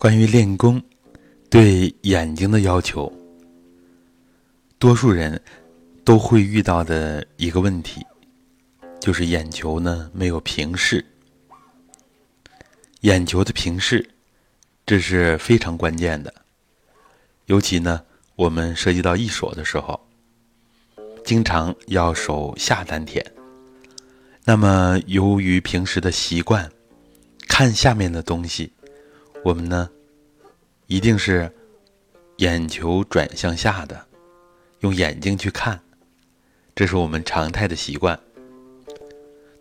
关于练功对眼睛的要求，多数人都会遇到的一个问题，就是眼球呢没有平视。眼球的平视，这是非常关键的。尤其呢，我们涉及到一手的时候，经常要手下丹田。那么，由于平时的习惯，看下面的东西。我们呢，一定是眼球转向下的，用眼睛去看，这是我们常态的习惯。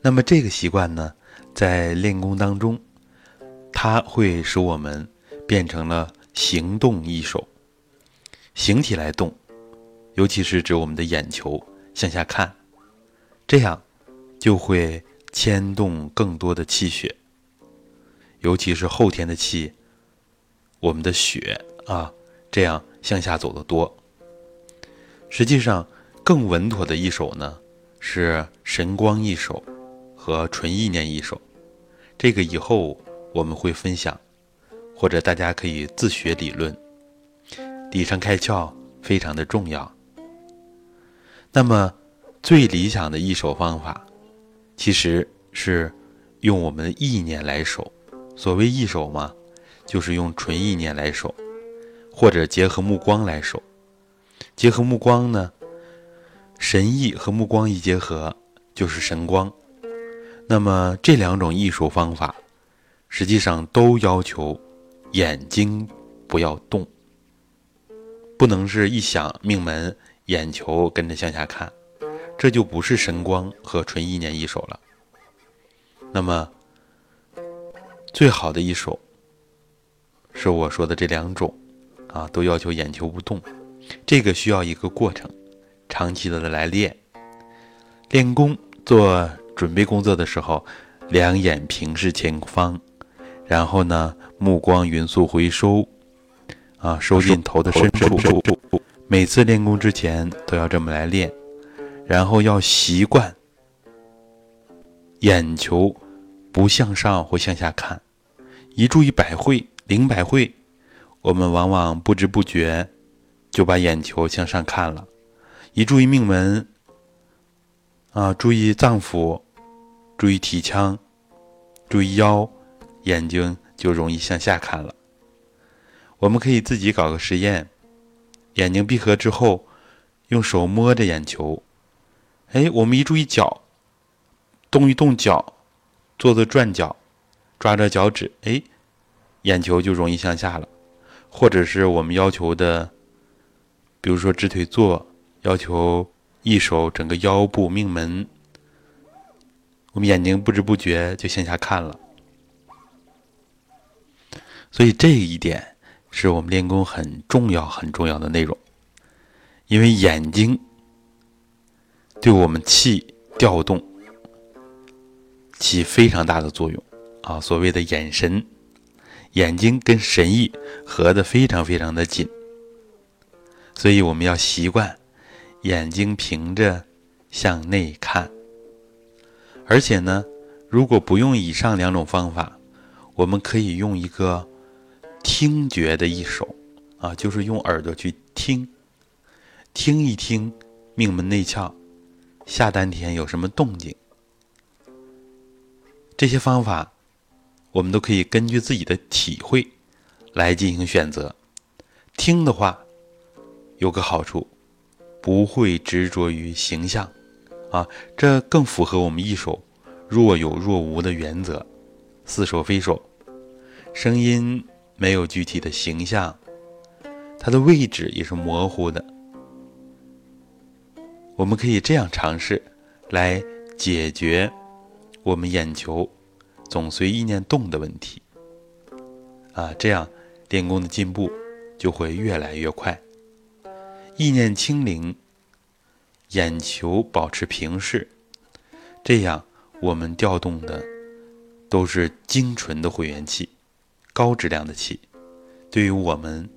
那么这个习惯呢，在练功当中，它会使我们变成了行动一手，形体来动，尤其是指我们的眼球向下看，这样就会牵动更多的气血。尤其是后天的气，我们的血啊，这样向下走的多。实际上，更稳妥的一手呢，是神光一手和纯意念一手。这个以后我们会分享，或者大家可以自学理论。底上开窍非常的重要。那么，最理想的一手方法，其实是用我们的意念来守。所谓一手嘛，就是用纯意念来守，或者结合目光来守。结合目光呢，神意和目光一结合就是神光。那么这两种艺术方法，实际上都要求眼睛不要动，不能是一想命门，眼球跟着向下看，这就不是神光和纯意念一手了。那么。最好的一首，是我说的这两种，啊，都要求眼球不动，这个需要一个过程，长期的来练。练功做准备工作的时候，两眼平视前方，然后呢，目光匀速回收，啊，收进头的深处。每次练功之前都要这么来练，然后要习惯眼球。不向上或向下看，一注意百会、灵百会，我们往往不知不觉就把眼球向上看了；一注意命门，啊，注意脏腑，注意体腔，注意腰，眼睛就容易向下看了。我们可以自己搞个实验：眼睛闭合之后，用手摸着眼球，哎，我们一注意脚，动一动脚。做做转脚，抓着脚趾，哎，眼球就容易向下了。或者是我们要求的，比如说直腿坐，要求一手整个腰部命门，我们眼睛不知不觉就向下看了。所以这一点是我们练功很重要、很重要的内容，因为眼睛对我们气调动。起非常大的作用，啊，所谓的眼神，眼睛跟神意合得非常非常的紧，所以我们要习惯眼睛平着向内看。而且呢，如果不用以上两种方法，我们可以用一个听觉的一手，啊，就是用耳朵去听，听一听命门内窍、下丹田有什么动静。这些方法，我们都可以根据自己的体会来进行选择。听的话，有个好处，不会执着于形象，啊，这更符合我们一手若有若无的原则。似手非手，声音没有具体的形象，它的位置也是模糊的。我们可以这样尝试来解决。我们眼球总随意念动的问题，啊，这样练功的进步就会越来越快。意念清零，眼球保持平视，这样我们调动的都是精纯的会元气，高质量的气，对于我们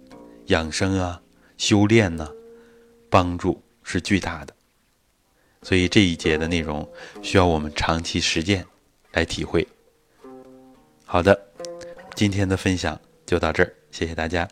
养生啊、修炼呢，帮助是巨大的。所以这一节的内容需要我们长期实践来体会。好的，今天的分享。就到这儿，谢谢大家。